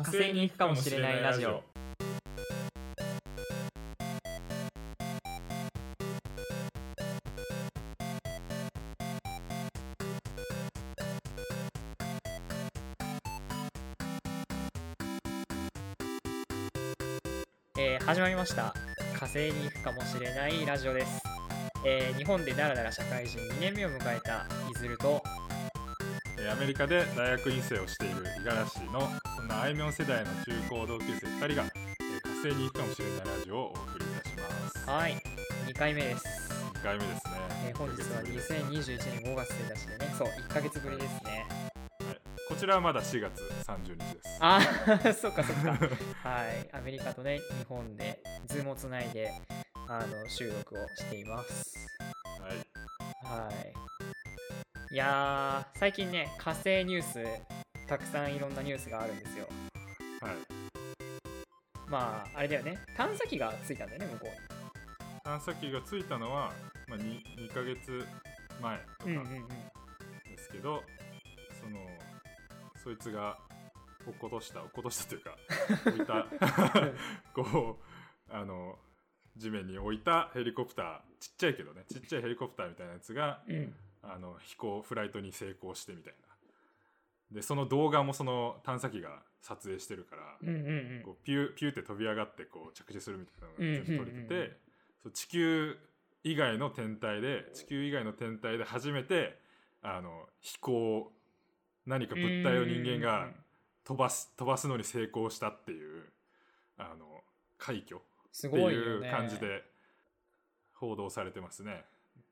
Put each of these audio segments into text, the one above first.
火星に行くかもしれないラジオ。えー始まりました。火星に行くかもしれないラジオです、えー日本でだらだら社会人2年目を迎えたいずるとえーアメリカで大学院生をしている五十嵐のんなあいみょん世代の中高同級生2人が、えー火星に行くかもしれないラジオをお送りいたします。はい。2回目です、2回目ですね、えー本日は一ヶ月ぶりです2021年5月1日でね。そう1ヶ月ぶりですね。はい、こちらはまだ4月30日です。あー そっかそっか。はい。アメリカとね日本でズームをつないであの収録をしています。はい。はい。いやー、最近ね、火星ニュース、たくさんいろんなニュースがあるんですよ。はいまあ、あれだよね、探査機がついたんだよね、向こ探査機がついたのは、まあ、2, 2ヶ月前とうに。うんうんかですけど、そのそいつが落っことした落っことしたというか 置いた こうあの地面に置いたヘリコプターちっちゃいけどねちっちゃいヘリコプターみたいなやつがうん。うん。あの飛行フライトに成功してみたいなでその動画もその探査機が撮影してるから、うんうんうんこうピューピューって飛び上がってこう着地するみたいなのが全部撮れてて、うんうんうん地球以外の天体で地球以外の天体で初めてあの飛行何か物体を人間が飛ばす飛ばすのに成功したっていうあの快挙すってい。う感じで報道されてますね。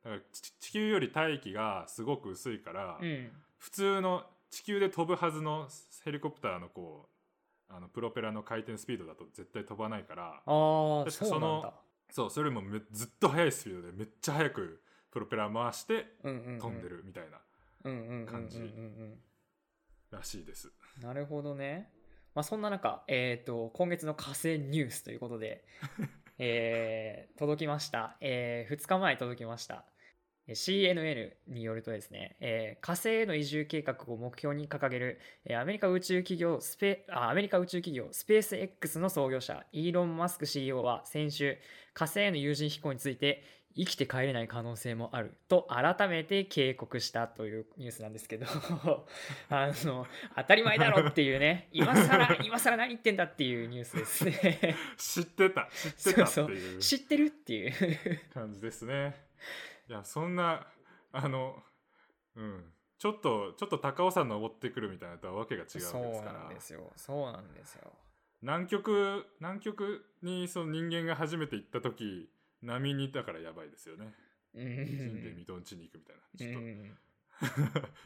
だからち地球より大気がすごく薄いから、うん。普通の地球で飛ぶはずのヘリコプターのこうあのプロペラの回転スピードだと絶対飛ばないからあー、確かそうなんだ。そうそれよりもめずっと速いスピードでめっちゃ速くプロペラ回して。飛んで。るみたいな感じうん。らしいです。なるほどね。まあ、そんな中、えっ、と、今月の火星ニュースということで、えー届きました。え2日前に届きました。CNN によるとですね、えー火星への移住計画を目標に掲げる、えーアメリカ宇宙企業スペあアメリカ宇宙企業スペース X の創業者イーロン・マスク CEO は先週火星への有人飛行について生きて帰れない可能性もある。と改めて警告したというニュースなんですけど。あの当たり前だろっていうね。今更今更何言ってんだっていうニュースですね。知ってた。知ってたってそういう。知ってるっていう。感じですね。いやそんなあのうん。ちょっとちょっと高尾山登ってくるみたいなとはわけが違うわけですそうからなんですよ。そうなんですよ。南極南極にその人間が初めて行った時波にいたからやばいですよね。うん人類未踏地に行くみたいな。ちょっと、う ん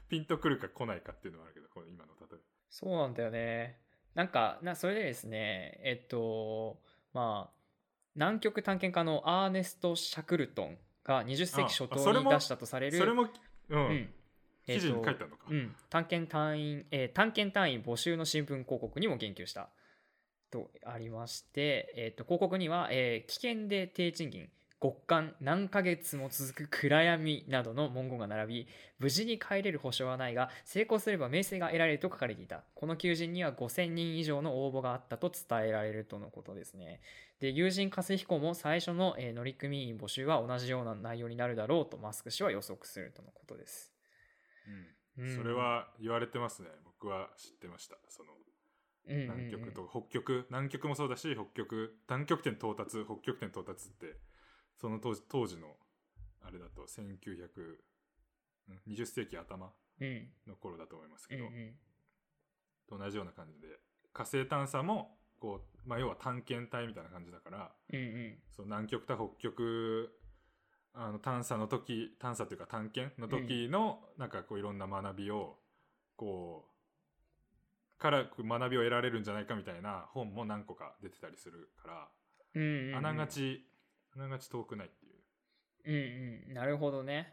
ピンとくるか来ないかっていうのはあるけど、この今の例えそうなんだよね。なんか、なそれでですね、えっと、まあ、南極探検家のアーネスト・シャクルトンが20世紀初頭に出したとされる、それも、うん、うんえっと記事に書いてあるのか。うん、探検隊員、えー探検隊員募集の新聞広告にも言及したとありまして、えっと広告には、えー危険で低賃金極寒何ヶ月も続く暗闇などの文言が並び無事に帰れる保証はないが成功すれば名声が得られると書かれていた。この求人には5000人以上の応募があったと伝えられるとのことですね。で有人火星飛行も最初の、えー乗組員募集は同じような内容になるだろうとマスク氏は予測するとのことです、うん。うん。それは言われてますね。僕は知ってました。その南極と北極、南極もそうだし、北極、南極点到達、北極点到達って、その当時当時の、あれだと1900、うん20世紀頭うん。の頃だと思いますけど、うんうん。と同じような感じで、火星探査も、こう、まあ、要は探検隊みたいな感じだから、うんうん。その南極と北極あの探査の時探査というか探検の時の、なんかこういろんな学びをこうから学びを得られるんじゃないかみたいな本も何個か出てたりするから、うんうんうん。あながちあながち遠くないっていう。うんうん。なるほどね。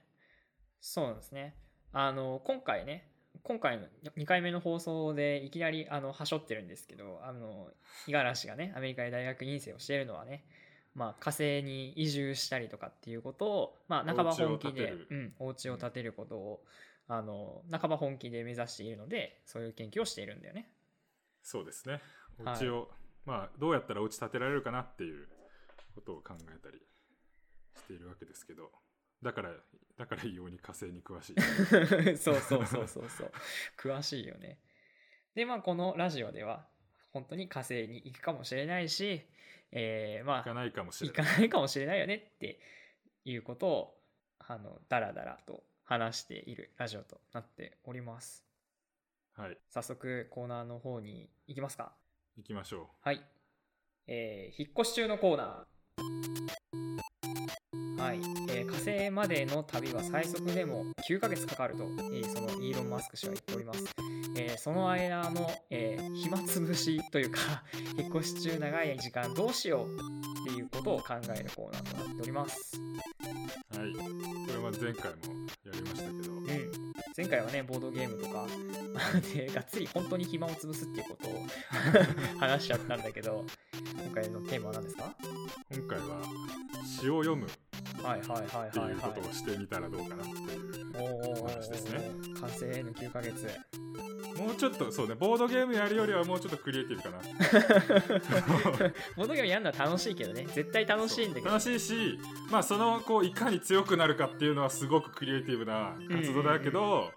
そうですね。あの今回ね今回の2回目の放送でいきなりあのはしょってるんですけどあの五十嵐がねアメリカで大学院生をしているのはねまあ、火星に移住したりとかっていうことを、まあ、半ば本気でお家を建てる。うん、お家を建てることを、あの半ば本気で目指しているのでそういう研究をしているんだよね。そうですね。おはい。家を、まあどうやったらお家建てられるかなっていうことを考えたりしているわけですけど。だからだから異様に火星に詳しい。そうそうそうそうそう。詳しいよね。でまあこのラジオでは本当に火星に行くかもしれないしえー、まあ行かないかもしれ行ない。かないかもしれないよねっていうことをあのダラダラと話しているラジオとなっておりますはい早速コーナーの方に行きますか行きましょはい。えー引っ越し中のコーナー。はい、えー火星までの旅は最速でも9ヶ月かかると、えーそのイーロン・マスク氏は言っております。えーその間の、えー暇つぶしというか 引っ越し中長い時間どうしようっていうことを考えるコーナーとなっております。うはいこれは前回もやりましたけど。うん、前回はねボードゲームとか でがっつり本当に暇を潰すっていうことを 話しちゃったんだけど今回のテーマは何ですか？今回は詩を読む。っはいはいはいてはいはい。ことをしてみたらどうかなっていうおーお話ですね。完成への9ヶ月もうちょっとそうねボードゲームやるよりはもうちょっとクリエイティブかな。ボードゲームやるのは楽しいけどね。絶対楽しいんだけど。楽しいしまあそのこういかに強くなるかっていうのはすごくクリエイティブな活動だけど、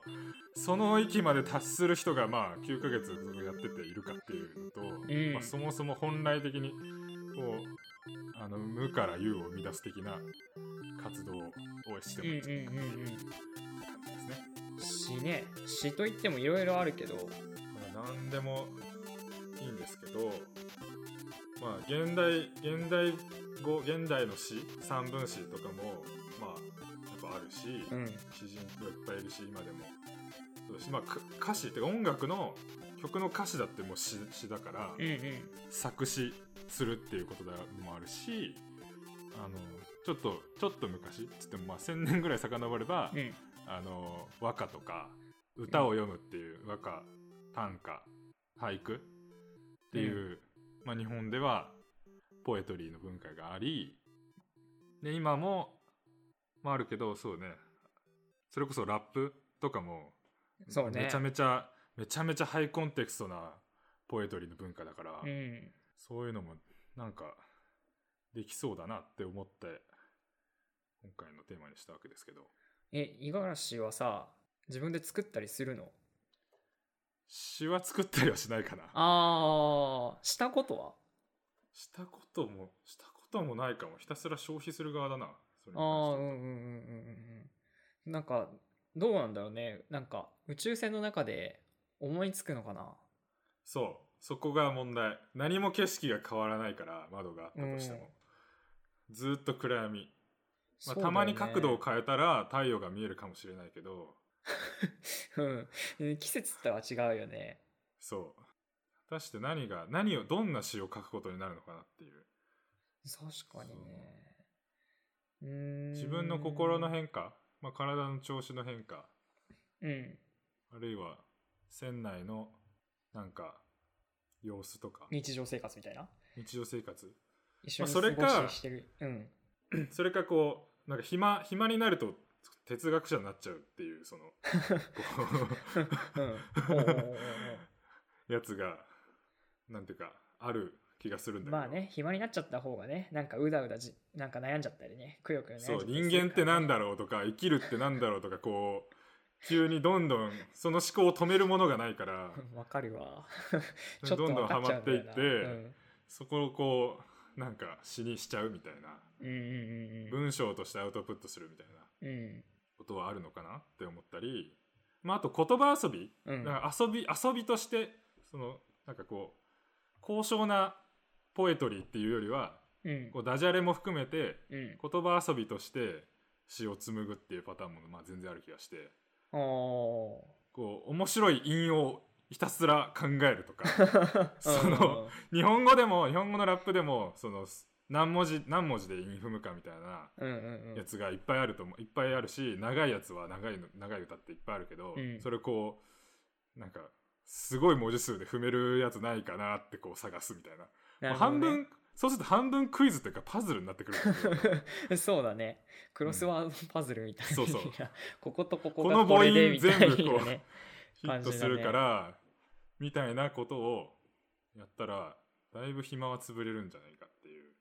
その域まで達する人がまあ9ヶ月やってているかっていうのと、ん。まあ、そもそも本来的にこうあの無から有を生み出す的な活動をしてもいい感うんうんうん。じですね。うん詩ね。詩といってもいろいろあるけど。まあ、何でもいいんですけどまあ現代現代語現代の詩三文詩とかもまあやっぱあるし、うん。詩人がいっぱいいるし今でも。そうだし、まあ、か歌詞ってか音楽の曲の歌詞だってもう詩詩だから、うんうん。作詞するっていうことでもあるしあのちょっとちょっと昔つってもまあ1000年ぐらい遡れば、うん。あの和歌とか歌を読むっていう和歌短歌俳句っていう、まあ、日本ではポエトリーの文化がありで今も、まあ、あるけどそうね。それこそラップとかもめちゃめちゃめちゃめちゃハイコンテクストなポエトリーの文化だから、うん。そういうのもなんかできそうだなって思って今回のテーマにしたわけですけど。え五十嵐はさ自分で作ったりするの？詩は作ったりはしないかな。あーしたことは？したこともしたこともないかも。ひたすら消費する側だなそれにあんうんうんうんうん。なんかどうなんだろうね。なんか宇宙船の中で思いつくのかな？そう。そこが問題。何も景色が変わらないから窓があったとしても、ずーっと暗闇、まあね。たまに角度を変えたら太陽が見えるかもしれないけど。うん。季節とは違うよね。そう。果たして何が何をどんな詩を書くことになるのかなっていう。確かにね。うーん。自分の心の変化、まあ、体の調子の変化。うん。あるいは船内のなんか様子とか。日常生活みたいな？日常生活。一緒にまあそれか過ごししてる。うん。それかこうなんか暇暇になると哲学者になっちゃうっていうその やつがなんていうかある気がするんだけど。まあね暇になっちゃった方がねなんかうだうだじなんか悩んじゃったりねくよくよ悩んじゃそう人間ってなんだだろうとか生きるってなんだろうとかこう急にどんどんその思考を止めるものがないから わかるわ。ちょっとどんどんわかっていってそこをこうなんか詩にしちゃうみたいな。うん、うんうんうん。うん文章としてアウトプットするみたいなうん。ことはあるのかなって思ったり、まあ、あと言葉遊び、うん。だから遊び遊びとしてそのなんかこう高尚なポエトリーっていうよりはうん。こうダジャレも含めてうん。言葉遊びとして詩を紡ぐっていうパターンもまあ全然ある気がしてこう面白い韻をひたすら考えるとか。そうん。の日本語でも日本語のラップでもその何文字何文字で韻踏むかみたいなやつがいっぱいあると思う。いっぱいあるし長いやつは長いの長い歌っていっぱいあるけど、うん。それこうなんかすごい文字数で踏めるやつないかなってこう探すみたいな。ね。半分そうすると半分クイズっていうかパズルになってくる。そうだね。クロスワードパズルみたいな、そうそう。い やこことこここの母がこれで音みたいな全部こうねヒットするから、みたいなことをやったらだいぶ暇は潰れるんじゃないかっていう。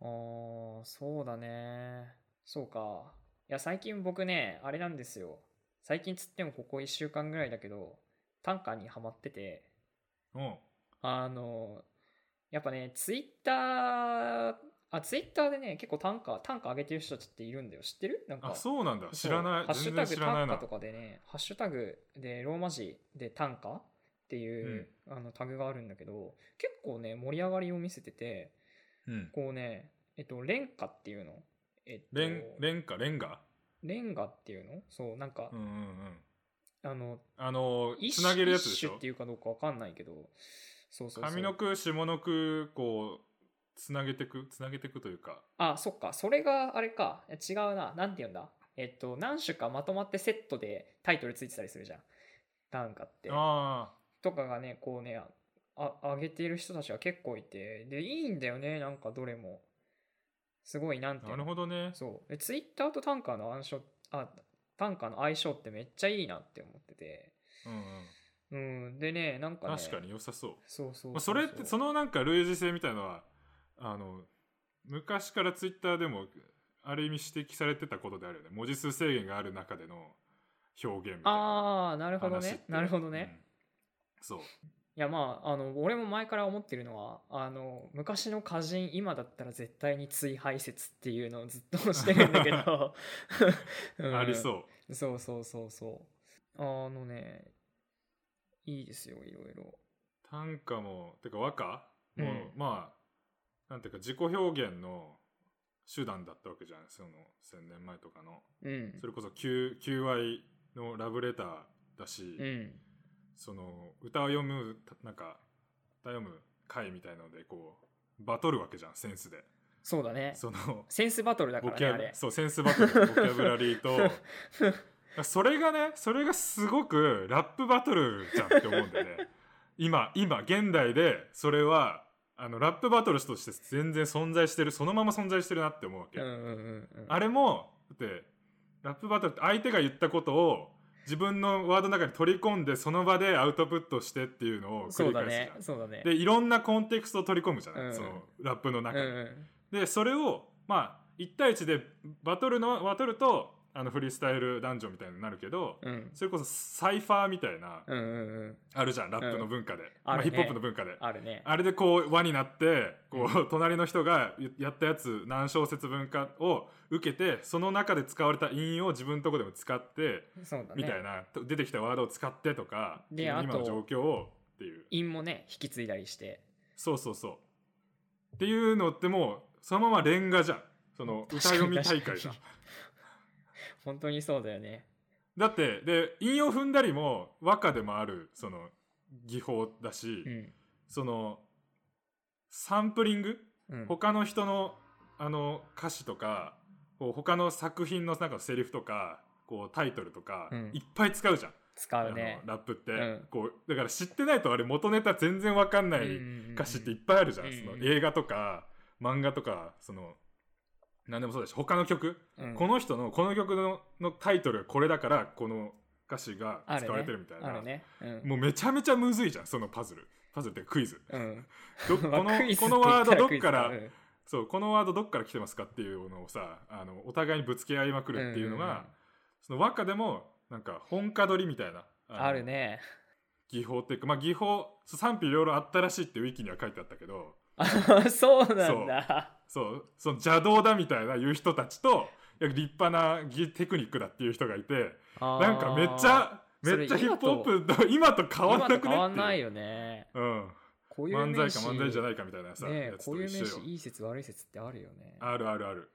あーそうだね。そうか。いや最近僕ねあれなんですよ。最近つってもここ1週間ぐらいだけど短歌にハマってて。うん。あのやっぱねツイッターあツイッターでね結構短歌短歌上げてる人たちっているんだよ。知ってる？なんか。あそうなんだ。知らない。ハッシュ全タグ短然知らないな。歌とかでねハッシュタグでローマ字で短歌っていう、あのタグがあるんだけど結構ね盛り上がりを見せててうん。こうねえっとレンカっていうの？えっとレンレンカレンガレンガっていうの？そうなんか、うんうんうん。あのあの一つなげるやつでしょ？っていうかどうかわかんないけどそうそう上の句下の句こうつなげてくつなげてくというか。あそっか。それがあれか。違うな。なんて言うんだ？えっと何種かまとまってセットでタイトルついてたりするじゃん。短歌って。あとかがねこうねああ上げている人たちが結構いて。でいいんだよね。なんかどれも。すごいなんてうの。るほどね。そう。でツイッターと短歌の相性あ短歌の相性ってめっちゃいいなって思ってて。うんうんうん。でねなんかね。確かに良さそう。そうそうそれってそのなんか類似性みたいのはあの昔からツイッターでもある意味指摘されてたことであるよね。文字数制限がある中での表現みたいなああなるほどね。なるほどね、うん。そう。いやまああの俺も前から思ってるのはあの昔の歌人今だったら絶対に追廃説っていうのをずっとしてるんだけど、う んありそう。そうそうそうそう。あのねいいですよいろいろ。短歌もてか和歌？も、うんまあなんていうか自己表現の手段だったわけじゃんその1,000年前とかの。うん。それこそ求求愛のラブレターだし、うん。その歌を読むたなんか歌読む会みたいのでこうバトるわけじゃんセンスで。そうだね。そのセンスバトルだからねそうセンスバトルボキャブラリーと それがねそれがすごくラップバトルじゃんって思うんだよね。今今現代でそれはあのラップバトルとして全然存在してるそのまま存在してるなって思うわけ、うんうんうんうん。あれもだってラップバトルって相手が言ったことを自分のワードの中に取り込んでその場でアウトプットしてっていうのを繰そうだねり返すじゃん。そうだね。でいろんなコンテクストを取り込むじゃない、うんそのラップのうん中に、うんでそれをまあ1対1でバトルのバトルとあのフリースタイルダンジョンみたいになるけど、うん。それこそサイファーみたいな、うんうんうん。あるじゃんラップの文化で、まあ、あるね。ヒップホップの文化で。あるね。あれでこう輪になってこう、隣の人がやったやつ何小節分かを受けてその中で使われた韻を自分のとこでも使ってね。みたいな、と出てきたワードを使ってとかで今の状況をっていう。韻もね引き継いだりして。そうそうそう。っていうのってもうそのままレンガじゃん。その歌読み大会じゃん本当にそうだよね。だってで韻を踏んだりも和歌でもあるその技法だし、うん。そのサンプリング？うん。他の人のあの歌詞とかこう他の作品のなんかセリフとかこうタイトルとか、うん。いっぱい使うじゃん、使うね。ラップって、うん。こうだから知ってないとあれ元ネタ全然わかんない歌詞っていっぱいあるじゃん。その映画とか漫画とかその何でもそうだし他の曲、うん。この人のこの曲ののタイトルがこれだからこの歌詞が使われてるみたいな、あるね。うん。もうめちゃめちゃむずいじゃんそのパズル。パズルってクイズ。うん。ど このこのワードどっからたクイズだそうこのワードどっから来てますかっていうのをさあのお互いにぶつけ合いまくるっていうのが、うんうんうん。その和歌でもなんか本歌取りみたいなあるね。技法っていうかまあ技法賛否いろいろあったらしいってウィキには書いてあったけどあ そうなんだ。そう。その邪道だみたいな言う人たちと立派な技テクニックだっていう人がいてななんかめっちゃめっちゃヒップホップと 今と変わんなくねっていう。変わんないよね。うん、こういう漫才か漫才じゃないかみたいなさ、ねやつことういう名一緒よ詞いい説悪い説ってあるよね。あるあるある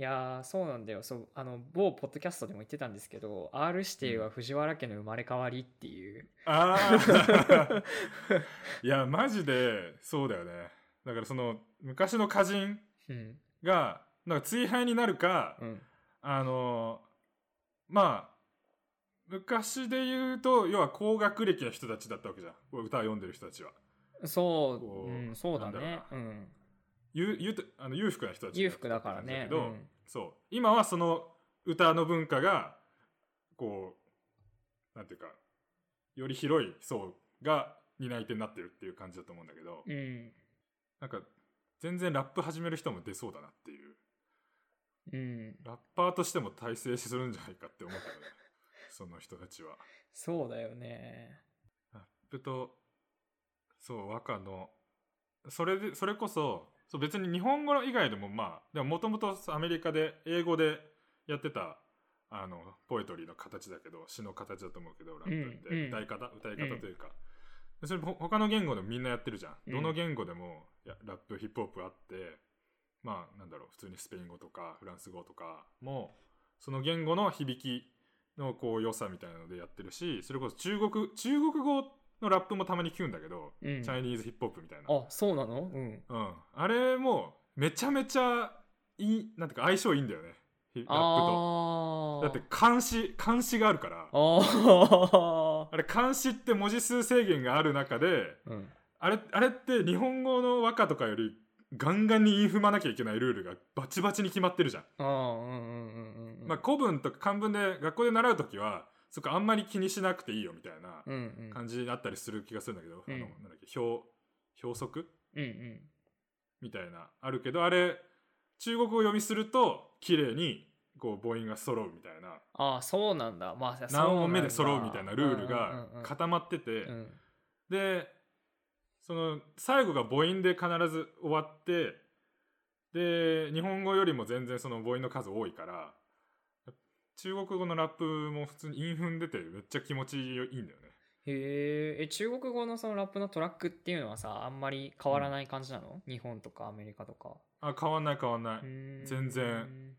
いやーそうなんだよ。そうあの某ポッドキャストでも言ってたんですけど R 指定は藤原家の生まれ変わりっていう、ああ いやマジでそうだよね。だからその昔の歌人うん。がなんか追廃になるか、うん。あのまあ昔で言うと要は高学歴な人たちだったわけじゃん。歌を読んでる人たちは。そう、こううん、そうだなんだろうねな。うんゆゆとあの裕福な人たち裕福だからね。だけど、うん。そう。今はその歌の文化がこうなんていうかより広い層が担い手になってるっていう感じだと思うんだけど、うん。なんか全然ラップ始める人も出そうだなっていう。うん。ラッパーとしても大成するんじゃないかって思うけどね その人たちは。そうだよね。ラップとそう和歌のそれでそれこそそう別に日本語以外でもまあでももともとアメリカで英語でやってたあのポエトリーの形だけど詩の形だと思うけどラップって、うんうん。歌い方歌い方というか、でそれほ他の言語でもみんなやってるじゃん、うん。どの言語でもやラップヒップホップあってまあなんだろう普通にスペイン語とかフランス語とかもその言語の響きのこう良さみたいなのでやってるしそれこそ中国中国語のラップもたまに聞くんだけど、うん。チャイニーズヒップホップみたいな、あそうなの？うん。うん、あれもめちゃめちゃいいなんていうか相性いいんだよね。ラップと。ああだって漢詩漢詩があるから。ああれ漢詩って文字数制限がある中であうん。あれあれって日本語の和歌とかよりガンガンに韻踏まなきゃいけないルールがバチバチに決まってるじゃん、ああうんうんうんうんうん。まあ、古文とか漢文で学校で習う時はそこあんまり気にしなくていいよみたいなうんうん。感じになったりする気がするんだけど、うん。あのなんだっけ表表則うんうんみたいなあるけどあれ中国語読みすると綺麗にこう母音が揃うみたいなああそうなんだ。まあ何音目で揃うみたいなルールうんがうんうんうん。固まっててうん。でその最後が母音で必ず終わってで日本語よりも全然その母音の数多いから中国語のラップも普通に韻踏んでてめっちゃ気持ちいいんだよね。へー。え中国語のそのラップのトラックっていうのはさあんまり変わらない感じなの、日本とかアメリカとか。あ変わんない変わんない。全然。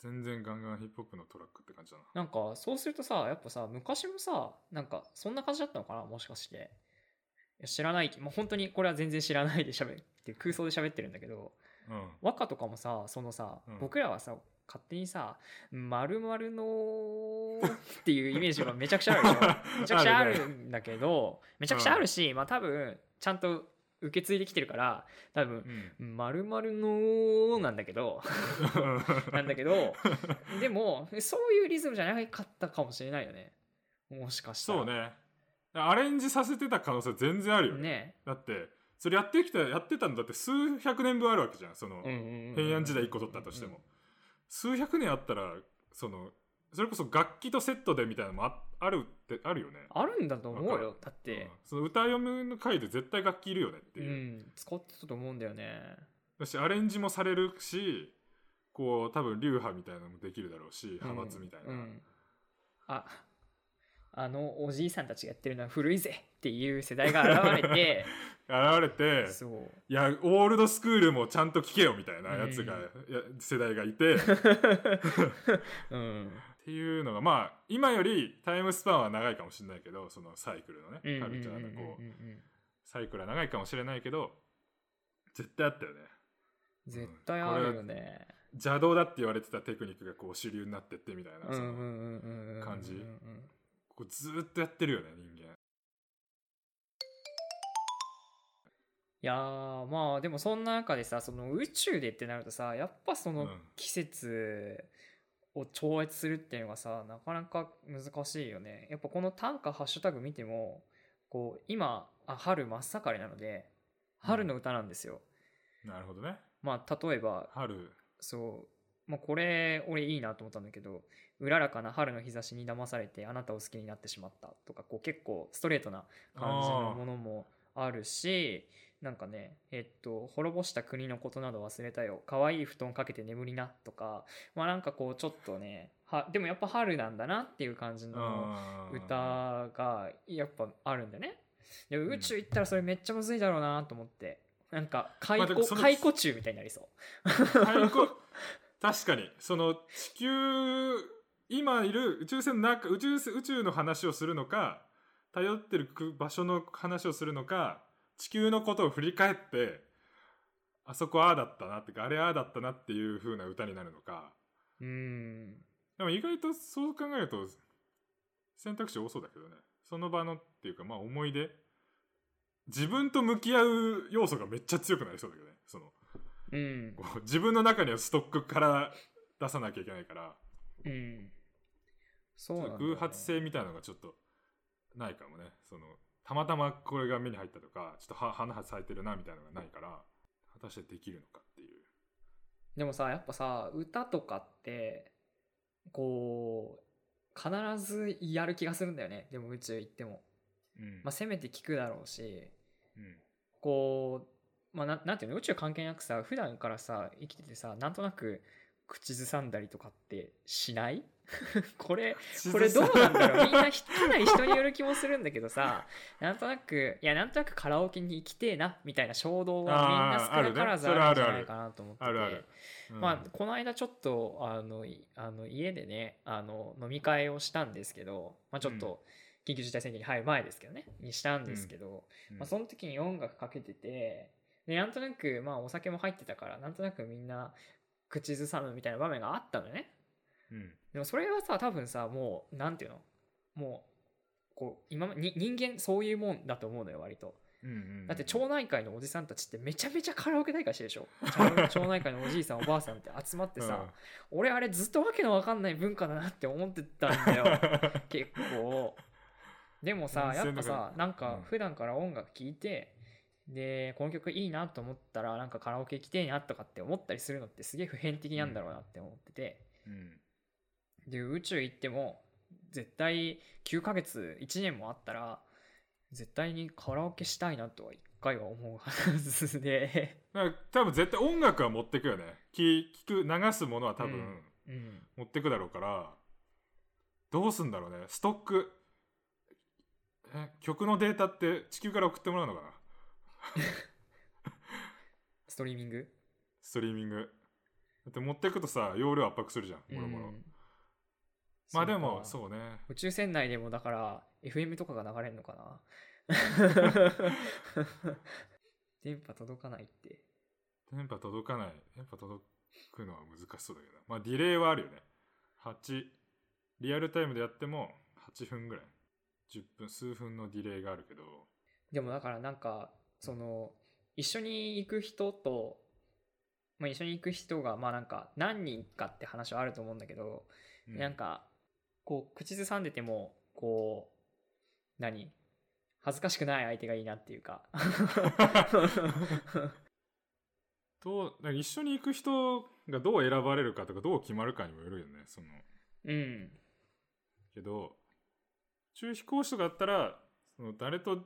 全然ガンガンヒップホップのトラックって感じだな。なんかそうするとさやっぱさ昔もさなんかそんな感じだったのかな？もしかして。いや知らない。もう本当にこれは全然知らないで喋って空想で喋ってるんだけど。うん。和歌とかもさそのさ、うん。僕らはさ勝手にさ「まるの」っていうイメージがめちゃくちゃあるでしょめちゃくちゃあるんだけどめちゃくちゃあるし、まあ多分ちゃんと受け継いできてるから多分うん「まるの」なんだけど なんだけどでもそういうリズムじゃなかったかもしれないよね。もしかしたら。そうね。アレンジさせてた可能性全然あるよね。ね。だってそれやってきたやってたのだって数百年分あるわけじゃん。その、平安時代1個取ったとしても、数百年あったらそのそれこそ楽器とセットでみたいなのもああるってあるよね。あるんだと思うよだって。うん。その歌読むの回で絶対楽器いるよねってう。いう、ん。使ってたと思うんだよね。だしアレンジもされるしこう多分流派みたいなのもできるだろうし派閥みたいな、うん。うん。ああのおじいさんたちがやってるのは古いぜっていう世代が現れて 現れてそう。いやオールドスクールもちゃんと聞けよみたいなやつが、うん。世代がいて。っ うん。ていうのがまあ今よりタイムスパンは長いかもしれないけどそのサイクルのねうんカルチャーのこううんうんうんうんサイクルは長いかもしれないけど絶対あったよね。絶対あるよね。邪道だって言われてたテクニックがこう主流になってってみたいな、感じうんうんこうずーっとやってるよね人間。いやーまあでもそんな中でさその宇宙でってなるとさやっぱそのうん。季節を超越するっていうのがさなかなか難しいよね。やっぱこの短歌ハッシュタグ見てもこう今あ春真っ盛りなので春の歌なんですよ、なるほどね。まあ例えば春。そう、まあ、これ俺いいなと思ったんだけど「うららかな春の日差しに騙されてあなたを好きになってしまった」とかこう結構ストレートな感じのものもあるしなんかねえっと「滅ぼした国のことなど忘れたよ。可愛い布団かけて眠りな」とかまあなんかこうちょっとねはでもやっぱ春なんだなっていう感じのうん歌がやっぱあるんだよね。で宇宙行ったらそれめっちゃむずいだろうなと思って。なんか解雇まあ解雇中みたいになりそう。太鼓確かに。その地球今いる宇宙船の中宇宙船宇宙の話をするのか頼ってる場所の話をするのか地球のことを振り返ってあそこああだったなってかあれああだったなっていう風な歌になるのか。うん。でも意外とそう考えると選択肢多そうだけどね。その場のっていうかまあ思い出。自分と向き合う要素がめっちゃ強くなりそうだけどね。そのうん。こう自分の中にはストックから出さなきゃいけないから。うん。そうなんだよね。偶発性みたいなのがちょっとないかもね。そのたまたまこれが目に入ったとかちょっとは花咲いてるなみたいなのがないから果たしてできるのかっていう。でもさやっぱさ歌とかってこう必ずやる気がするんだよね。でも宇宙行っても、うん。まあ、せめて聞くだろうしうん。こう、まあ、ななんていうの？宇宙関係なくさ普段からさ生きててさなんとなく口ずさんだりとかってしない？これこれどうなんだろう？みんなひかなり人による気もするんだけどさなんとなくいやなんとなくカラオケに行きてえなみたいな衝動はみんな少なからずあるんじゃないかなと思ってて、まあ、この間ちょっとあのいあの家でねあの飲み会をしたんですけど、まあ、ちょっと緊急事態宣言に入る前ですけどねにしたんですけど、うん。まあ、その時に音楽かけててでなんとなく、まあ、お酒も入ってたからなんとなくみんな口ずさむみたいな場面があったのね。うん。でもそれはさ多分さもうなんていうの？もうこう今まに人間そういうもんだと思うのよ割と。うんうんだって町内会のおじさんたちってめちゃめちゃカラオケ大会してるでしょ？町内 会のおじいさんおばあさんって集まってさ、俺あれずっとわけのわかんない文化だなって思ってたんだよ。結構。でもさやっぱさなんか普段から音楽聴いてでこの曲いいなと思ったらなんかカラオケ行きてえなとかって思ったりするのってすげえ普遍的なんだろうなって思ってて、うん。で宇宙行っても絶対9ヶ月1年もあったら絶対にカラオケしたいなとは一回は思うはずで。多分絶対音楽は持ってくよね。聞聞く流すものは多分、持ってくだろうからどうすんだろうね。ストック。え曲のデータって地球から送ってもらうのかな？ストリーミング？ストリーミング。だって持ってくとさ容量圧迫するじゃんもろもろ。うんまあでもそうね。宇宙船内でもだから FM とかが流れるのかな。電波届かないって。電波届かない。電波届くのは難しそうだけど。まあディレイはあるよね。8リアルタイムでやっても8分ぐらい。10分数分のディレイがあるけど。でもだからなんかその一緒に行く人と、まあ、一緒に行く人がまあなんか何人かって話はあると思うんだけど、うん。なんかこう口ずさんでてもこう何恥ずかしくない相手がいいなっていうか。どうなんか一緒に行く人がどう選ばれるかとかどう決まるかにもよるよねその。うん。けど宇宙飛行士とかだったらその誰と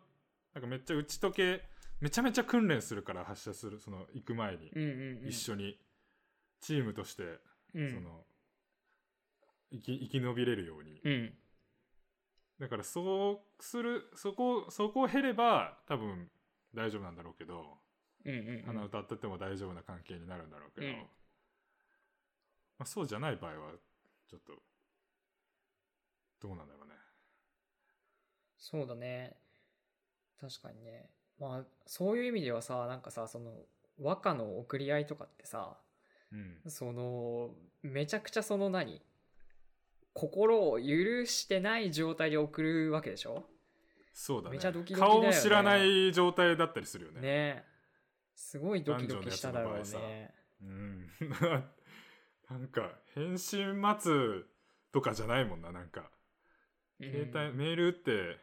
なんかめっちゃ打ち解けめちゃめちゃ訓練するから発射するその行く前に。うんうんうん。一緒に。チームとしてうん。その生き生き延びれるように。うん。だからそうするそこそこを経れば多分大丈夫なんだろうけどうんうんうん。鼻歌ってても大丈夫な関係になるんだろうけど、うん。まあ、そうじゃない場合はちょっとどうなんだろうね。そうだね。確かにねまあそういう意味ではさなんかさその和歌の送り合いとかってさうん。そのめちゃくちゃその何心を許してない状態で送るわけでしょ？そうだね。めちゃドキドキだよね。顔も知らない状態だったりするよね。ねすごいドキドキしただろうね。うん。なんか返信待つとかじゃないもんななんか。携帯、うんメール打って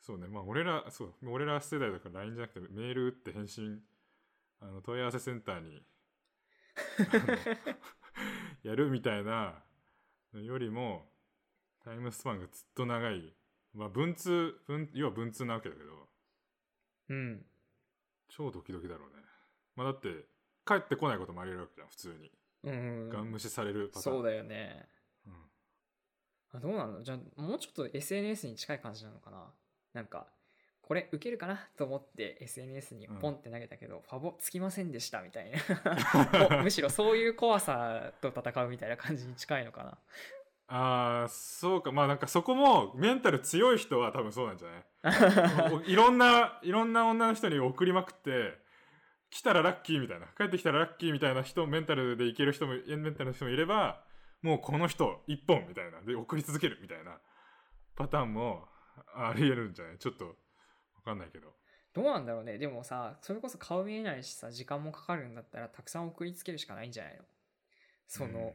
そうね。まあ俺らそう。俺ら世代だから LINE じゃなくてメール打って返信。あの問い合わせセンターにやるみたいなのよりもタイムスパンがずっと長い。まあ文通文要は文通なわけだけどうん。超ドキドキだろうね。まあだって帰ってこないこともありえるわけじゃん普通に。うん。ガン無視されるパターン。そうだよね。うん。あどうなのじゃあもうちょっと SNS に近い感じなのかななんかこれ受けるかな？と思って SNS にポンって投げたけど、ファボつきませんでしたみたいな。お むしろそういう怖さと戦うみたいな感じに近いのかな。ああそうか。まあなんかそこもメンタル強い人は多分そうなんじゃない？お いろんないろんな女の人に送りまくって来たらラッキーみたいな。帰ってきたらラッキーみたいな人メンタルでいける人もメンタルの人もいればもうこの人一本みたいな。で送り続けるみたいなパターンもありえるんじゃない？ちょっとわかんないけど。どうなんだろうね。でもさそれこそ顔見えないしさ時間もかかるんだったらたくさん送りつけるしかないんじゃないの？その、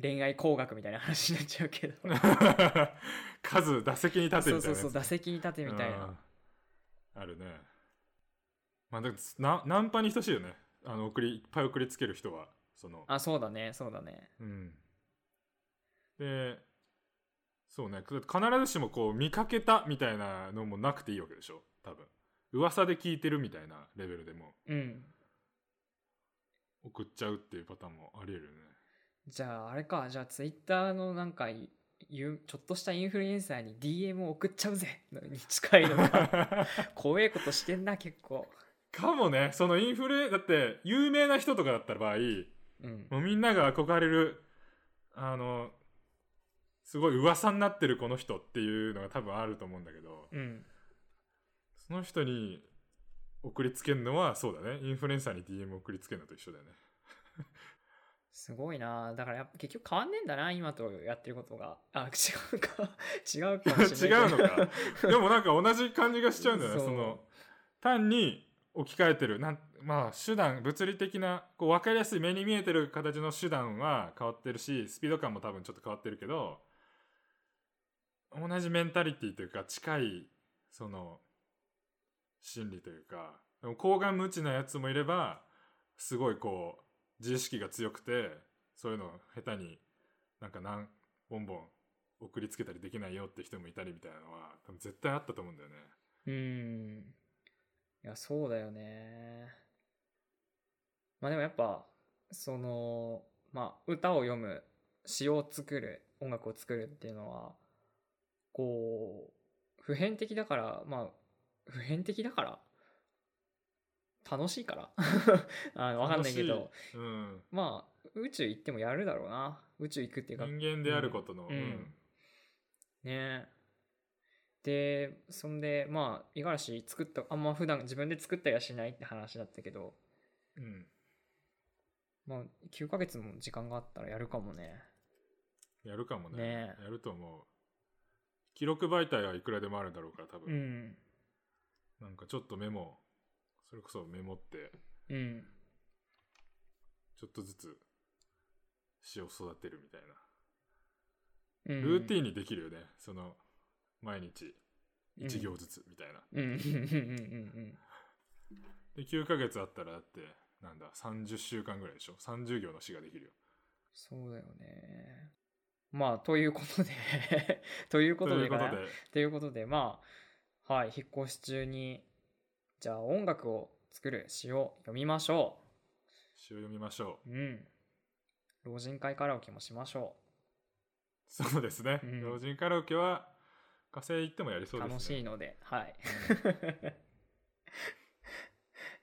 恋愛工学みたいな話になっちゃうけど。数打席に立てそうみたいなやつそうそう打席に立てみたいな。うんあるね。まあでもなナンパに等しいよね。あの送りいっぱい送りつける人は。その。あそうだねそうだね。うん。でそうね。く必ずしもこう見かけたみたいなのもなくていいわけでしょ。多分。噂で聞いてるみたいなレベルでも。うん。送っちゃうっていうパターンもありえるよね。じゃああれか。じゃあツイッターのなんかちょっとしたインフルエンサーに DM を送っちゃうぜ。のに近いのか 怖いことしてんな結構。かもね。そのインフルだって有名な人とかだった場合うん。もうみんなが憧れるあのすごい噂になってるこの人っていうのが多分あると思うんだけどうん。その人に送りつけるのはそうだね。インフルエンサーに DM 送りつけるのと一緒だよね。すごいな。だからやっぱ結局変わんねえんだな今とやってることが。あ違うか。違うかもし違れないうけど。のか。でもなんか同じ感じがしちゃうんだよね。その単に置き換えてる。なんまあ手段物理的なこう分かりやすい目に見えてる形の手段は変わってるしスピード感も多分ちょっと変わってるけど同じメンタリティというか近いその心理というかでも高顔無知なやつもいればすごいこう自意識が強くてそういうのを下手になんかなんボンボン送りつけたりできないよって人もいたりみたいなのは多分絶対あったと思うんだよね。うんいやそうだよねまあでもやっぱそのまあ歌を読む詩を作る音楽を作るっていうのはこう普遍的だからまあ普遍的だから楽しいから。あのわかんないけど。うん、まあ宇宙行ってもやるだろうな。宇宙行くっていうか。人間であることの、うん。うん。ね。でそんでまあ五十嵐作ったあんま普段自分で作ったりはしないって話だったけど。うん。うんまあ9ヶ月も時間があったらやるかもね。やるかもね。ね。やると思う記録媒体はいくらでもあるだろうから多う分、ん。なんかちょっとメモそれこそメモってうん。ちょっとずつ詩を育てるみたいな。うん。ルーティンにできるよね、その毎日1行ずつみたいな、うん。うん。うん。うん。うん。で9ヶ月あったらだってなんだ30週間ぐらいでしょ？30行の詩ができるよ。そうだよねまあということで。ということでかな。ということで。まあはい引っ越し中にじゃあ音楽を作る詩を読みましょ詩を読みましょう。ううん。老人会カラオケもしましょそうですね、うん。老人カラオケは火星行ってもやりそううですね。楽しいのではい。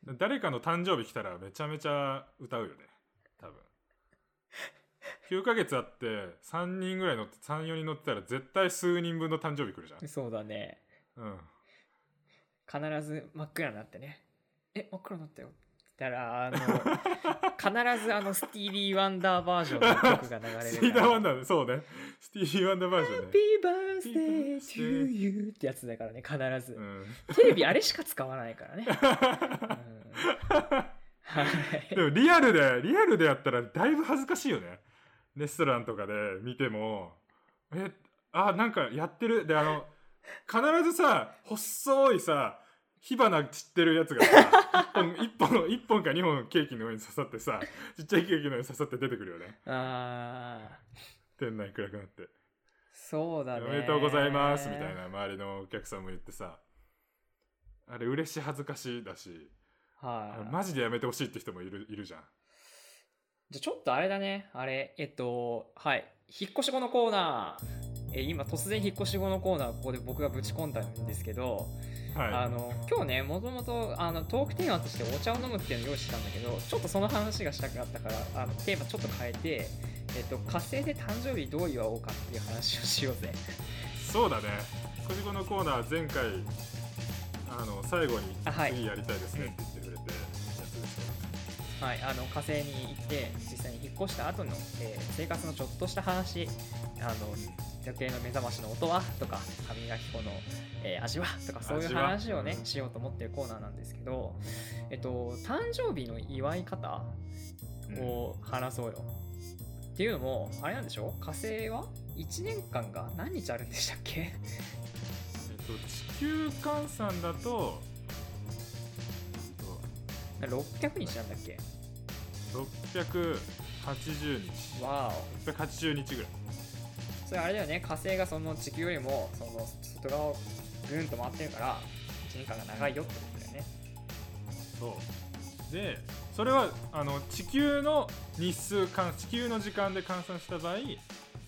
誰かの誕生日来たらめちゃめちゃ歌うよね9ヶ月あって3人ぐらい乗って34人乗ってたら絶対数人分の誕生日来るじゃん。そうだね。うん。必ず真っ暗になってねえ真っ暗になったよって言ったらあの 必ずあのスティービー・ワンダーバージョンの曲が流れるスティーダーワンダーそうね。スティービー・ワンダーバージョンね。Happy birthday to you ってやつだからね必ず、うん。テレビあれしか使わないからね、うん。はい。でもリアルでリアルでやったらだいぶ恥ずかしいよねレストランとかで見てもえあなんかやってる。であの必ずさ細いさ火花散ってるやつがさ1本 一本か2本ケーキの上に刺さってさちっちゃいケーキの上に刺さって出てくるよね。あー。店内暗くなって。そうだね。おめでとうございますみたいな周りのお客さんも言ってさ。あれ嬉しい恥ずかしいだし。はい、マジでやめてほしいって人もいるいるじゃんじゃあちょっとあれだね。あれえっとはい。引っ越し後のコーナー。え今突然引っ越し後のコーナーここで僕がぶち込んだんですけど、はい。あの今日ねもともとあのトークテーマとしてお茶を飲むっていうのを用意してたんだけどちょっとその話がしたくなったからあのテーマちょっと変えて、えっと、火星で誕生日どう祝おうかっていう話をしようぜ。そうだね。こじこのコーナー前回あの最後に次やりたいですね。ってはい、あの火星に行って実際に引っ越した後の、えー生活のちょっとした話あの予定の目覚ましの音はとか歯磨き粉の、えー味はとかそういう話をねうん。しようと思ってるコーナーなんですけど、えっと、誕生日の祝い方を話そうよ。っていうのもあれなんでしょ？火星は1年間が何日あるんでしたっけ？えっと地球換算だと600日なんだっけ？680日。わ680日ぐらい。おそれあれだよね。火星がその地球よりもその外側をぐんと回ってるから1年間が長いよってことだよね。そう。でそれはあの地球の日数換地球の時間で換算した場合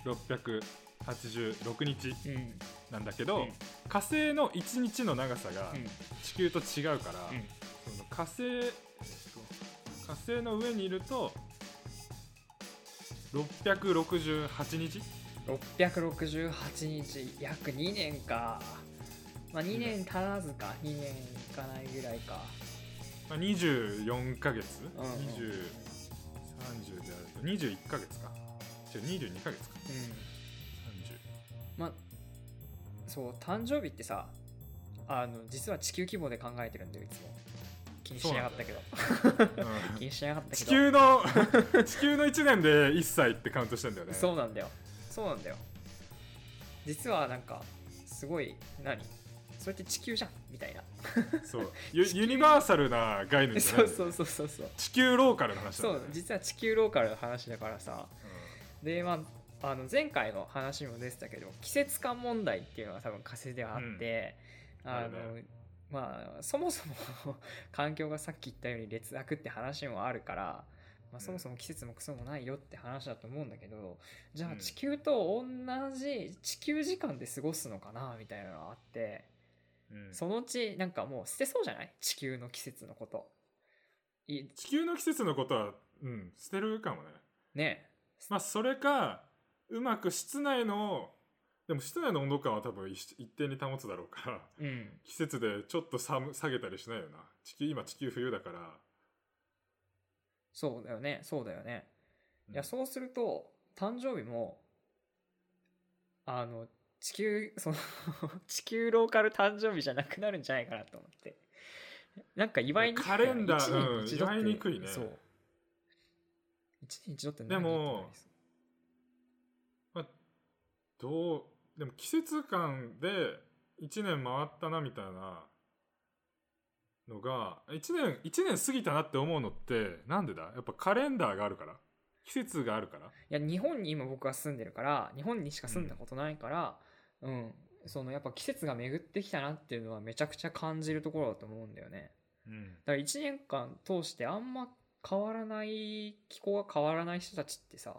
686日うん。なんだけど、うん。火星の1日の長さがうん。地球と違うから、うん。その火星えっと火星の上にいると668日？668日。約2年か。まあ2年足らずか。2年いかないぐらいか。まあ、24ヶ月、うん。うん2030であると21ヶ月か。違う22ヶ月か。うん。30まあそう誕生日ってさあの実は地球規模で考えてるんだよいつも気にしなかったけど。うん気にしなかったけど。地球の 地球の1年で1歳ってカウントしてんだよね。そうなんだよ。そうなんだよ。実はなんかすごい何？それって地球じゃんみたいな。そう。ユユニバーサルな概念じゃない。そうそうそうそうそう。地球ローカルの話だよね。う実は地球ローカルの話だからさ。でまああの前回の話にも出てたけど季節感問題っていうのが多分火星ではあって、あのあるまあそもそも環境がさっき言ったように劣悪って話もあるから、まあ、そもそも季節もクソもないよって話だと思うんだけどじゃあうん。地球と同じ地球時間で過ごすのかなみたいなのがあってうん。そのうちなんかもう捨てそうじゃない？地球の季節のこと。い地球の季節のことは、うん、捨てるかもね。ね。まあそれかうまく室内のでも室内の温度感は多分一一定に保つだろうからうん。季節でちょっと寒下げたりしないよな。地球今地球冬だから、そうだよね。そうだよね。うん。いやそうすると誕生日もあの地球 その地球ローカル誕生日じゃなくなるんじゃないかなと思って。なんか祝いにくいカレンダーう。ん祝いにくいね。そう。一年に一度って何でもってなりそうどうでも季節感で1年回ったなみたいなのが1年一年過ぎたなって思うのってなんでだ？やっぱカレンダーがあるから。季節があるから。いや日本に今僕は住んでるから日本にしか住んだことないからうん、そのやっぱ季節が巡ってきたなっていうのはめちゃくちゃ感じるところだと思うんだよね。うん。だから1年間通してあんま変わらない気候が変わらない人たちってさ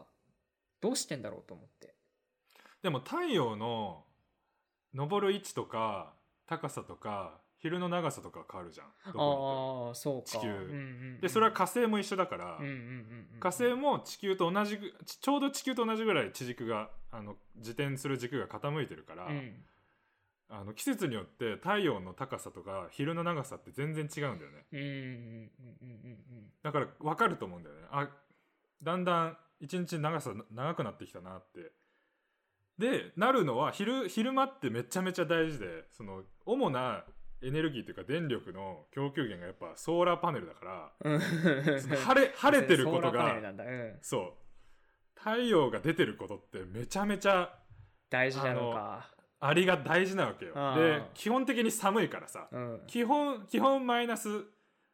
どうしてんだろうと思ってでも太陽の昇る位置とか高さとか昼の長さとか変わるじゃん。どこああそうか。地球。うんうんうん。でそれは火星も一緒だから、うんうんうんうん火星も地球と同じぐちちょうど地球と同じぐらい地軸があの自転する軸が傾いてるから、うん。あの季節によって太陽の高さとか昼の長さって全然違うんだよね。うんうんうんうんうん。だから分かると思うんだよね。あだんだん一日長さ長くなってきたなってでなるのは昼昼間ってめちゃめちゃ大事でその主なエネルギーというか電力の供給源がやっぱソーラーパネルだから晴れ 晴れてることがうんそう。太陽が出てることってめちゃめちゃ大事なのか。ありが大事なわけよ。で基本的に寒いからさうん。基本基本マイナス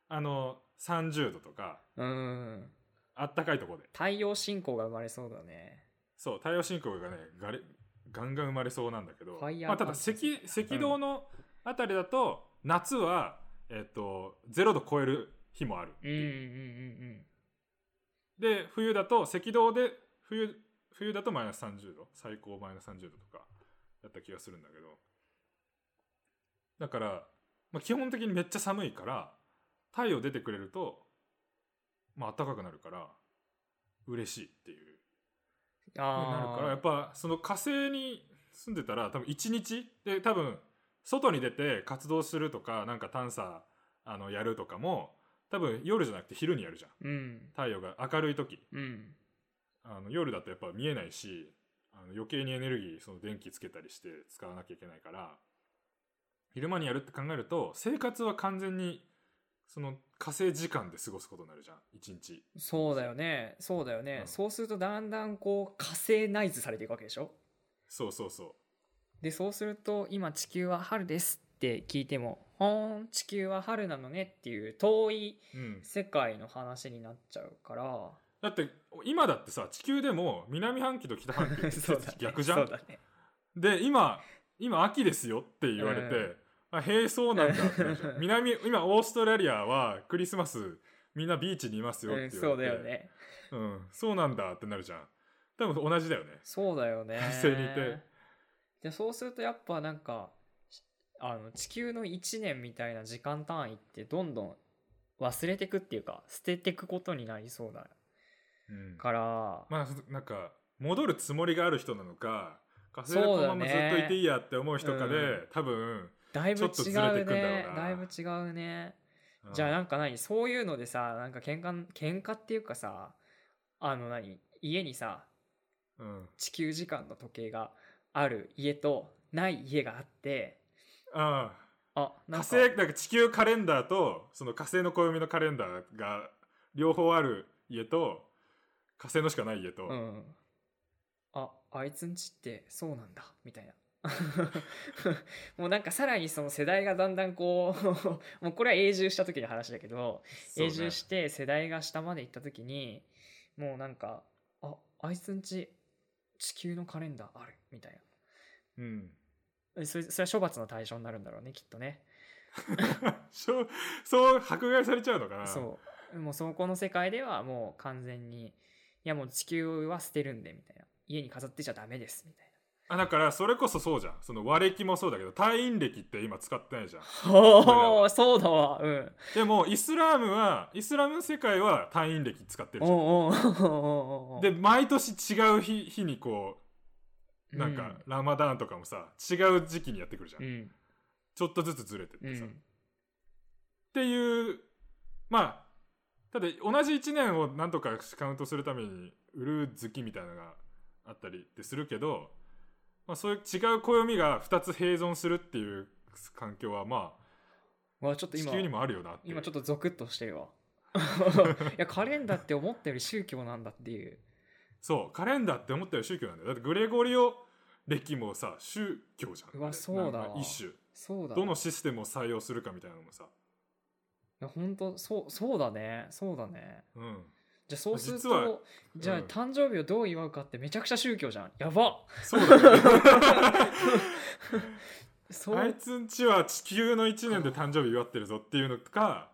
あの30度とかうん。あったかいところで。太陽信仰が生まれそうだねそう太陽信仰がねガレガンガン生まれそうなんだけど、ファイヤーまあ、ただ赤赤道のあたりだと、夏は、えっと0度超える日もあるってう。んうんいううん。で冬だと赤道で冬冬だとマイナス30度最高マイナス30度とかだった気がするんだけど。だから、まあ、基本的にめっちゃ寒いから太陽出てくれるとまあ暖かくなるから嬉しいっていう。うんなるからやあっぱその火星に住んでたら多分1日で多分外に出て活動するとかなんか探査あのやるとかも多分夜じゃなくて昼にやるじゃん。ーうん。太陽が明るい時。うん。あの夜だとやっぱ見えないしあの余計にエネルギーその電気つけたりして使わなきゃいけないから昼間にやるって考えると生活は完全にその火星時間で過ごすことになるじゃん。一日。そうだよね。そうだよね、うん。そうするとだんだんこう火星ナイズされていくわけでしょ？そうそうそでそうすると今地球は春ですって聞いてもほーん地球は春なのねっていう遠いううん。世界の話になっちゃうから。だって今だってさ地球でも南半球と北半球って季 そうだね。節逆じゃん、そうだね。で今今秋ですよって言われて、うんあへえそうなんだ。南今オーストラリアはクリスマスみんなビーチにいますよっうんて言われて、そうだよね。うん、そうなんだってなるじゃん。多分同じだよね。そうだよね。にいて。でそうするとやっぱなんかしあの地球の1年みたいな時間単位ってどんどん忘れてくっていうか捨ててくことになりそうだうん。から、まあなんか戻るつもりがある人なのか火星のままずっといていいやって思う人かで、うん。多分、だいぶ違うね。なだいぶ違うね。うん。じゃあなんか何？そういうのでさなんか喧嘩喧嘩っていうかさあの何？家にさうん、地球時間の時計がある家とない家があってああ。火星なんか地球カレンダーとその火星の暦のカレンダーが両方ある家と火星のしかない家と、うん。ああいつんちってそうなんだみたいな もうなんかさらにその世代がだんだんこう もうこれは永住した時の話だけど永住して世代が下まで行った時にもうなんかああいつんち地球のカレンダーあるみたいうん。なそれそれは処罰の対象になるんだろうねきっとね。そう迫害されちゃうのかな。そう。もうそこの世界ではもう完全にいやもう地球は捨てるんでみたいな。家に飾ってちゃダメですみたいあだからそれこそそうじゃん。その和暦もそうだけど退院暦って今使ってないじゃん。なおおそうだわ。うん。でもイスラームはイスラム世界は退院暦使ってるじゃん。で毎年違う日日にこうなんか、うん。ラマダーンとかもさ違う時期にやってくるじゃん、うん。ちょっとずつずれてっうてさ、っん。ていうまあただ同じ1年をなんとかカウントするために売る月みたいなのがあったりってするけど、まあ、そういう違う暦が2つ併存するっていう環境はまあわちょっと今地球にもあるよな今ちょっとゾクッとしてるわ。いやカレンダーって思ったより宗教なんだっていう。そうカレンダーって思ったより宗教なんだよ。だってグレゴリオ暦もさ宗教じゃん。うわそうだ一種。そうだどのシステムを採用するかみたいなのもさ。いや本当そうそうだね。そうだね。うんじゃあそうする実はとじゃあうん誕生日をどう祝うかってめちゃくちゃ宗教じゃん。やば。そうだね。そう。あいつんちは地球の1年で誕生日祝ってるぞっていうのか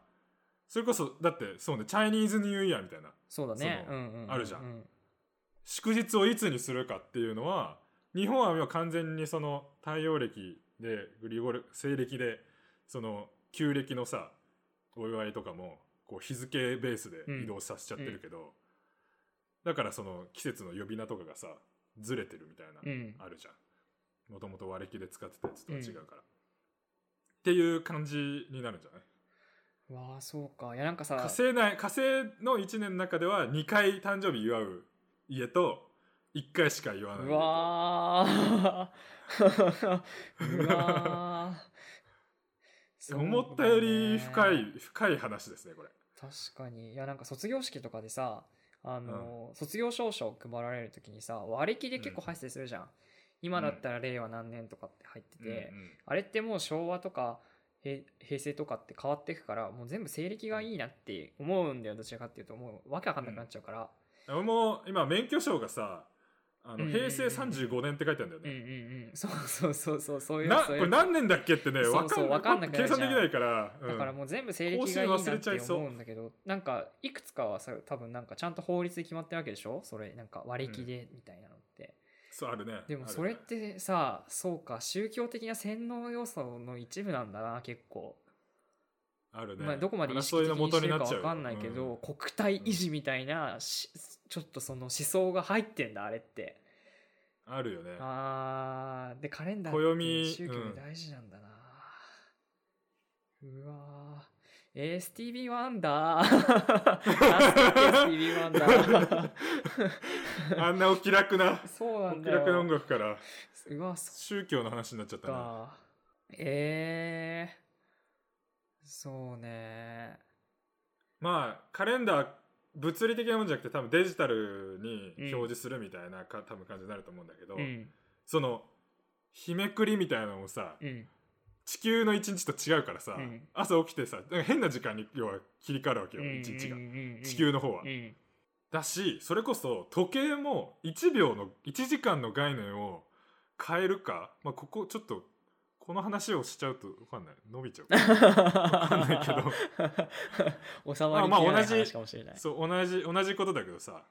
それこそだってそうねチャイニーズニューイヤーみたいな。そうだね。うんうんうんうん。あるじゃん。祝日をいつにするかっていうのは日本は今完全にその太陽暦でグリゴル西暦でその旧暦のさお祝いとかもこう日付ベースで移動させちゃってるけど、だからその季節の呼び名とかがさずれてるみたいな、うん。あるじゃん。もともと和暦で使ってたやつとは違うから、っていう感じになるんじゃない？わあそうか。いやなんかさ火星内火星の1年の中では2回誕生日祝う家と1回しか言わない うわー。うわ思ったより深い深い話ですねこれ確かに。いやなんか卒業式とかでさあの、卒業証書配られる時にさ割り切りで結構入ってたりするじゃん、今だったら令和何年とかって入ってて、うんうんあれってもう昭和とか平平成とかって変わっていくからもう全部西暦がいいなって思うんだよどちらかっていうと。もうわけわかんなくなっちゃうから、俺も今免許証がさあのうん。うんうん平成35年って書いてあるんだようん、うんね、うん。そうそうそうそうそういうなそういうこれ何年だっけってねそうわかんそうわかんなくなるじゃん計算できないから、うん。だからもう全部西暦がいいなって思うんだけどなんかいくつかはさ多分なんかちゃんと法律で決まってるわけでしょ？それなんか割り切りでみたいなのって、そうあるねあるね。でもそれってさそうか宗教的な洗脳要素の一部なんだな結構、あるね、まあ、どこまで意識的にしてるか分かんないけど、うん。国体維持みたいなしちょっとその思想が入ってんだあれって。あるよね。あーでカレンダーって暦宗教で大事なんだな、うわー。えー、スティービー・ワンダースティービー・ワンダーあんなお気楽なそうなおんだ気楽な音よ楽から。うわそ宗教の話になっちゃっったな。かえー、そうね。まあカレンダー物理的なもんじゃなくて多分デジタルに表示するみたいなか、多分感じになると思うんだけど、うん。その日めくりみたいなのもさ、うん。地球の一日と違うからさ、うん。朝起きてさ変な時間に要は切り替わるわけよ、一日が。うんうんうんうん。地球の方は、うん。だしそれこそ時計も1秒の1時間の概念を変えるか、まあ、ここちょっとこの話をしちゃうと分かんない。伸びちゃう。かんないけど収まりきれないまあまあ同じ話かもしれない。そう同じ同じことだけどさ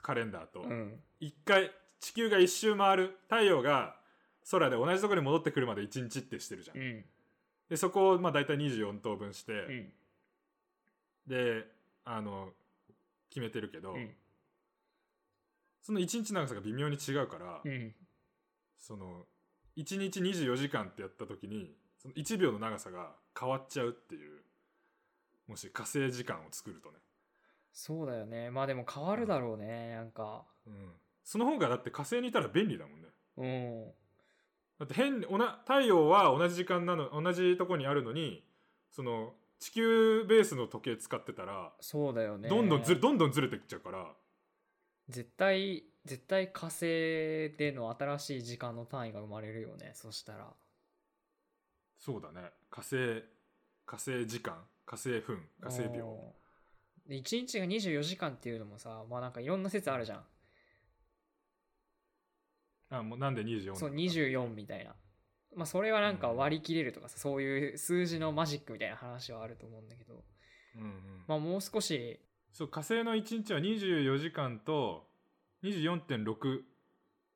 カレンダーと、うん。一回地球が一周回る太陽が空で同じところに戻ってくるまで1日ってしてるじゃん、うん。でそこをまあ大体24等分して、うん。であの決めてるけど、うん。その1日長さが微妙に違うから、うん。その1日24時間ってやった時にその1秒の長さが変わっちゃうっていうもし火星時間を作るとね、そうだよね。まあでも変わるだろうね。なんか。うん、その方がだって火星にいたら便利だもんねうん。だって変おな太陽は同じ時間なの同じとこにあるのにその地球ベースの時計使ってたら、そうだよね。どんどんずれどんどんずれていっちゃうから絶対、絶対火星での新しい時間の単位が生まれるよね。そしたら。そうだね火星火星時間火星分火星秒で1日が24時間っていうのもさ、まあなんかいろんな説あるじゃん。あもうなんで24なのかそう、24みたいな。まあそれはなんか割り切れるとかさ、そういう数字のマジックみたいな話はあると思うんだけど、うんうんまあもう少し、そう火星の1日は24時間と24.6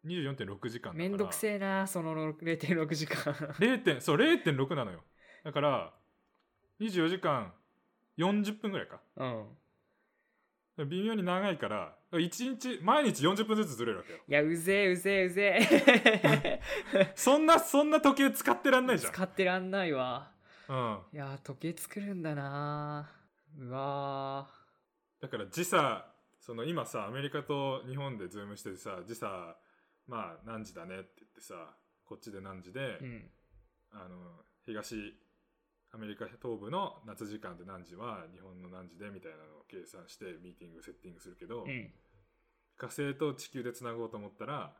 24.6時間だからめんどくせえな、その0.6時間。0点そう0.6なのよだから24時間40分ぐらいかうん。微妙に長いから1日毎日40分ずつずれるわけよいや、うぜえ、うぜえ、うぜえ。そんなそんな時計使ってらんないじゃん使ってらんないわ。うんいやー、時計作るんだなうわだから時差その今さアメリカと日本でズームしててさ時差まあ何時だねって言ってさこっちで何時で、ー。うん。あの東アメリカ東部の夏時間で何時は日本の何時でみたいなのを計算してミーティングセッティングするけど、うん。火星と地球でつなごうと思ったら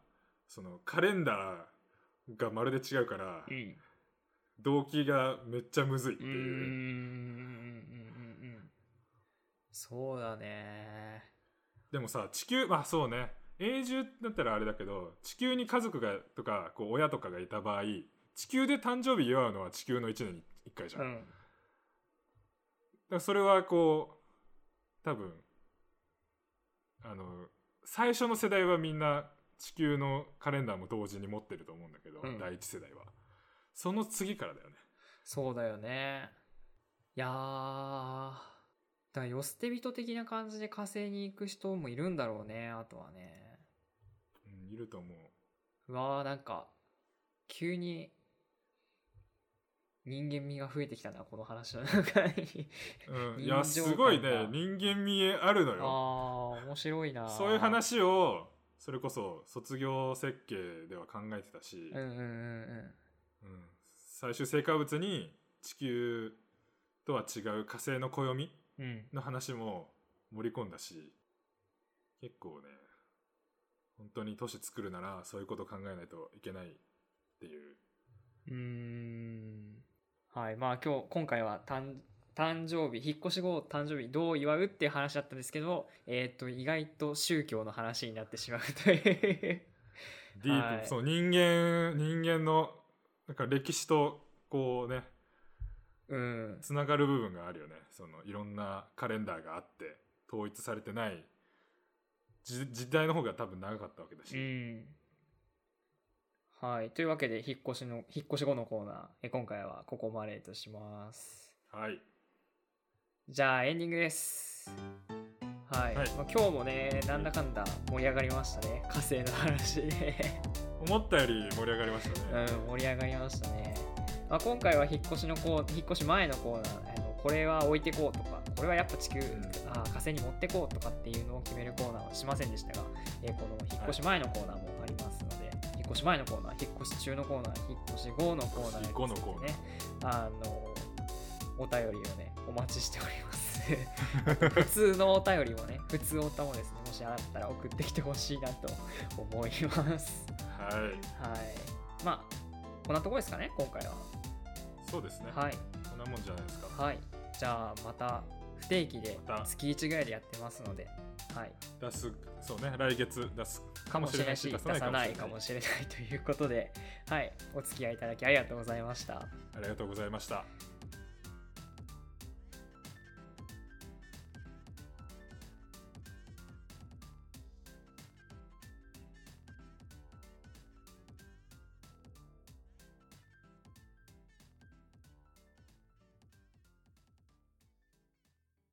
そのカレンダーがまるで違うから、うん。動機がめっちゃむずいってうーん。うん。いう。うん。そうだねでもさ地球まあそうね永住だったらあれだけど地球に家族がとかこう親とかがいた場合地球で誕生日祝うのは地球の1年に1回じゃん、だかうん。らそれはこう多分あの最初の世代はみんな地球のカレンダーも同時に持ってると思うんだけど、うん第一世代はその次からだよねそうだよね。いやー。だよ捨て人的な感じで火星に行く人もいるんだろうね、あとはね。うんいると思ううわー、なんか、急に、人間味が増えてきたな、この話の中に。うん、いやすごいね人間味あるのあよー、面白いな。そういう。話をそれこそ卒業設計では考えてたし、うんうんうんうん。うん最終成果物に地球とは違う火星の暦うん。の話も盛り込んだし結構ね本当に都市作るならそういうこと考えないといけないっていううーん。はい。まあ今日、今回は誕誕生日、引っ越し後誕生日どう祝うっていう話だったんですけど、えっ、と、意外と宗教の話になってしまうという。ディープ、はいそう人間人間のなんか歴史とこうねうん。つながる部分があるよねそのいろんなカレンダーがあって統一されてない時時代の方が多分長かったわけだし、うん。はい。というわけで、引っ越しの、引っ越し後のコーナー、え今回はここまでとします。はいじゃあ、エンディングです。はい。はいまあ、今日もね、なんだかんだ盛り上がりましたね。火星の話で。思ったより盛り上がりましたね、うん、盛り上がりましたね。まあ、今回は引っ越しのコー引っ越し前のコーナー、あのこれは置いてこうとか、これはやっぱ地球、ん。あ火星に持ってこうとかっていうのを決めるコーナーはしませんでしたが、えーこの引っ越し前のコーナーもありますので、引っ越し前のコーナー、引っ越し中のコーナー、引っ越し後のコーナー、引っ越し後のコーナー。ね、あの、お便りをねお待ちしております。普通のお便りもね普通おたもですねもしあったら送ってきてほしいなと思います。はい。はい。まあこんなとこですかね今回はそうですね、はい。こんなもんじゃないですか。はい。じゃあまた不定期で月1ぐらいでやってますので。はい。出すそうね来月出すかもしれないし出さないかもししれないということで。はい。お付き合いいただきありがとうございました。ありがとうございました